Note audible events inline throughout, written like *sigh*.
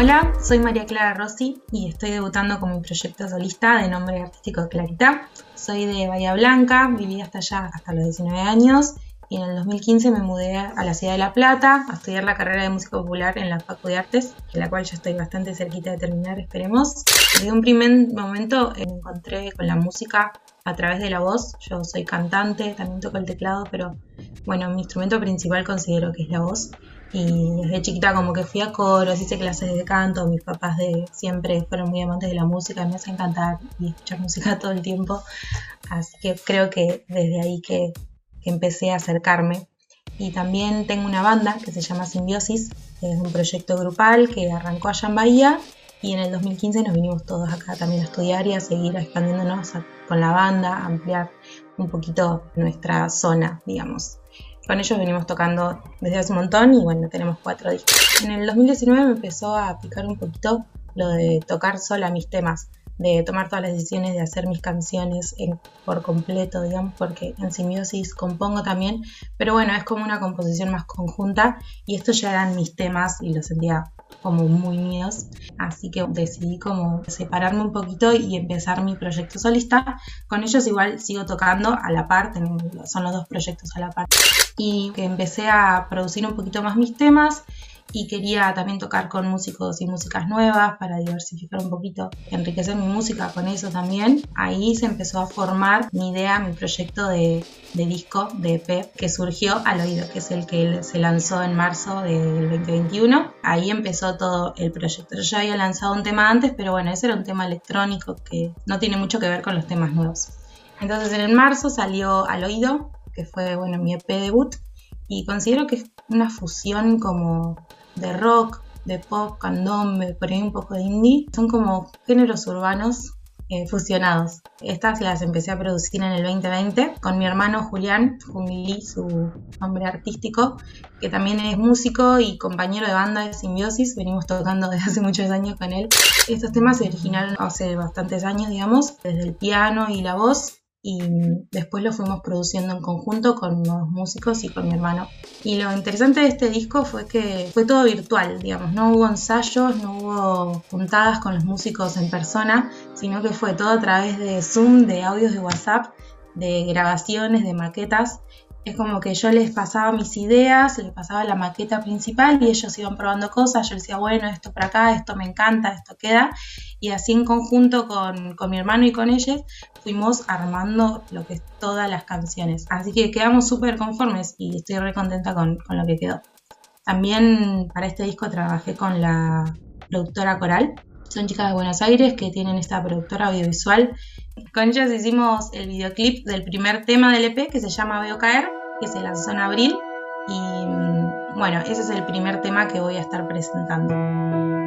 Hola, soy María Clara Rossi y estoy debutando con mi proyecto solista de nombre artístico Clarita. Soy de Bahía Blanca, viví hasta allá hasta los 19 años y en el 2015 me mudé a la ciudad de La Plata a estudiar la carrera de música popular en la Facu de Artes, en la cual ya estoy bastante cerquita de terminar, esperemos. Desde un primer momento eh, me encontré con la música a través de la voz. Yo soy cantante, también toco el teclado, pero bueno, mi instrumento principal considero que es la voz y desde chiquita como que fui a coros, hice clases de canto, mis papás de siempre fueron muy amantes de la música, me hacen cantar y escuchar *laughs* música todo el tiempo, así que creo que desde ahí que, que empecé a acercarme. Y también tengo una banda que se llama Simbiosis, es un proyecto grupal que arrancó allá en Bahía y en el 2015 nos vinimos todos acá también a estudiar y a seguir expandiéndonos con la banda, a ampliar un poquito nuestra zona, digamos. Con ellos venimos tocando desde hace un montón y bueno, tenemos cuatro discos. En el 2019 me empezó a picar un poquito lo de tocar sola mis temas, de tomar todas las decisiones de hacer mis canciones por completo, digamos, porque en simbiosis compongo también, pero bueno, es como una composición más conjunta y estos ya eran mis temas y los sentía como muy míos, así que decidí como separarme un poquito y empezar mi proyecto solista. Con ellos igual sigo tocando a la par, son los dos proyectos a la par y que empecé a producir un poquito más mis temas y quería también tocar con músicos y músicas nuevas para diversificar un poquito, enriquecer mi música con eso también. Ahí se empezó a formar mi idea, mi proyecto de, disco, de EP, que surgió al oído, que es el que se lanzó en marzo del 2021. Ahí empezó todo el proyecto. Yo ya había lanzado un tema antes, pero bueno, ese era un tema electrónico que no tiene mucho que ver con los temas nuevos. Entonces en marzo salió al oído, que fue bueno, mi EP debut, y considero que es una fusión como de rock, de pop, candombe, por ahí un poco de indie. Son como géneros urbanos eh, fusionados. Estas las empecé a producir en el 2020 con mi hermano Julián Jumili, su nombre artístico, que también es músico y compañero de banda de Simbiosis. Venimos tocando desde hace muchos años con él. Estos temas se originaron hace bastantes años, digamos, desde el piano y la voz y después lo fuimos produciendo en conjunto con nuevos músicos y con mi hermano. Y lo interesante de este disco fue que fue todo virtual, digamos, no hubo ensayos, no hubo juntadas con los músicos en persona, sino que fue todo a través de Zoom, de audios de WhatsApp, de grabaciones, de maquetas es como que yo les pasaba mis ideas, les pasaba la maqueta principal y ellos iban probando cosas. Yo decía, bueno, esto para acá, esto me encanta, esto queda. Y así en conjunto con, mi hermano y con ellos fuimos armando lo que es todas las canciones. Así que quedamos súper conformes y estoy re contenta con, con lo que quedó. También para este disco trabajé con la productora Coral, son chicas de Buenos Aires que tienen esta productora audiovisual. Con ellas hicimos el videoclip del primer tema del EP que se llama Veo Caer que se lanzó en abril. Y mm, bueno, ese es el primer tema que voy a estar presentando.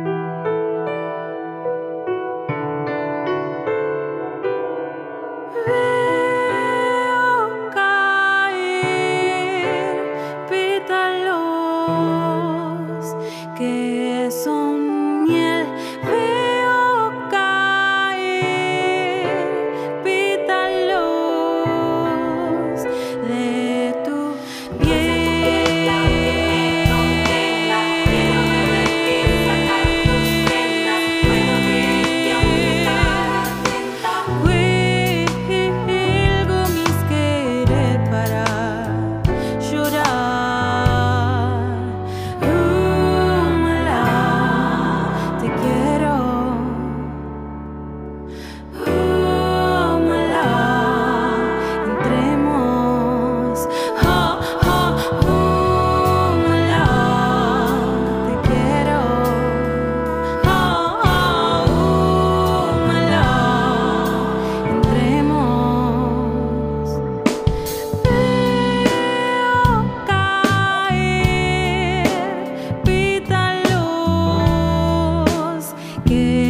que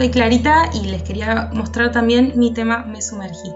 Soy Clarita y les quería mostrar también mi tema Me sumergí.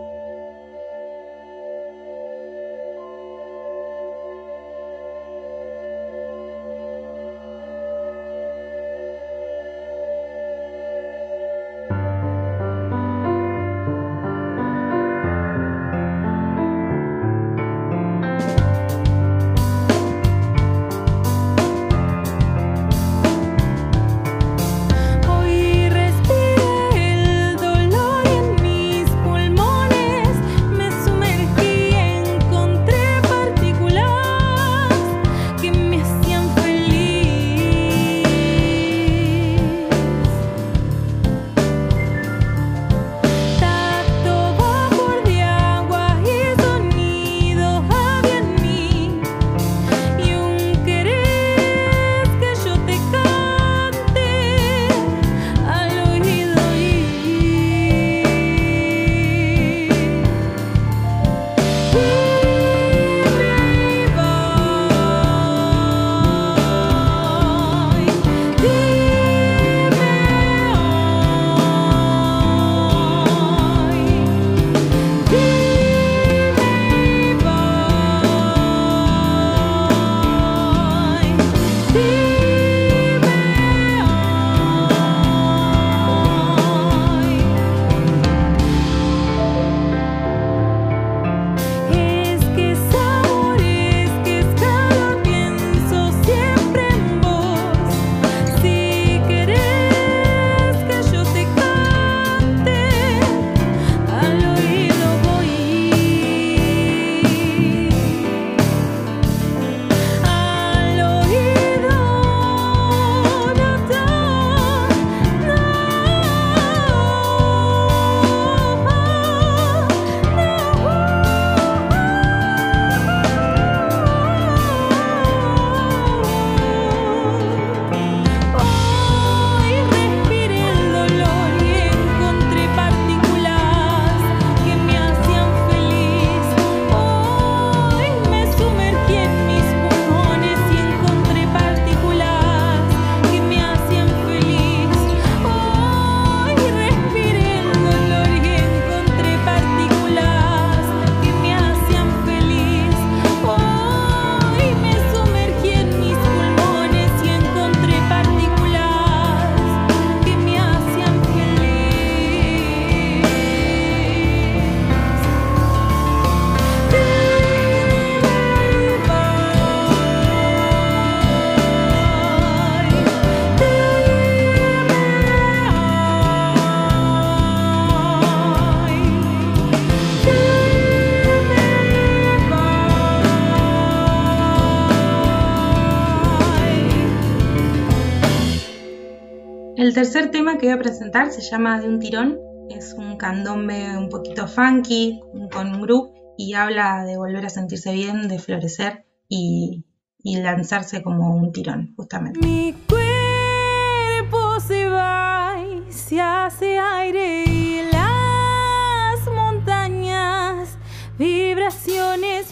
El tercer tema que voy a presentar se llama De un tirón. Es un candombe un poquito funky, con un groove, y habla de volver a sentirse bien, de florecer y, lanzarse como un tirón, justamente. Mi cuerpo se va y se hace aire y las montañas, vibraciones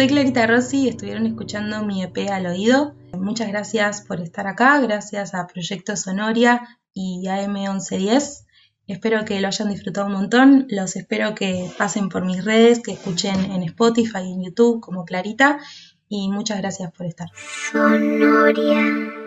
Soy Clarita Rossi estuvieron escuchando mi EP al oído. Muchas gracias por estar acá, gracias a Proyecto Sonoria y AM1110. Espero que lo hayan disfrutado un montón. Los espero que pasen por mis redes, que escuchen en Spotify y en YouTube como Clarita. Y muchas gracias por estar. Sonoria.